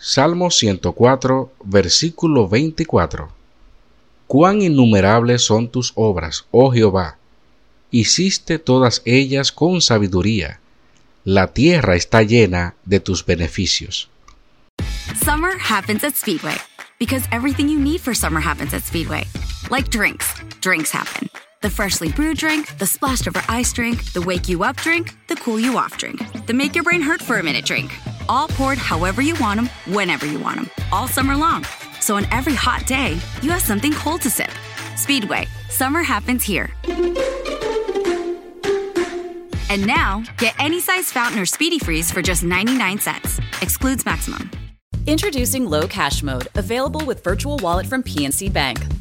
Salmo 104, versículo 24. Cuán innumerables son tus obras, oh Jehová. Hiciste todas ellas con sabiduría. La tierra está llena de tus beneficios. Summer happens at Speedway because everything you need for summer happens at Speedway. Like drinks, drinks happen. The freshly brewed drink, the splashed over ice drink, the wake you up drink, the cool you off drink, the make your brain hurt for a minute drink. All poured however you want them, whenever you want them, all summer long. So on every hot day, you have something cold to sip. Speedway, summer happens here. And now, get any size fountain or speedy freeze for just 99 cents. Excludes maximum. Introducing Low Cash Mode, available with Virtual Wallet from PNC Bank,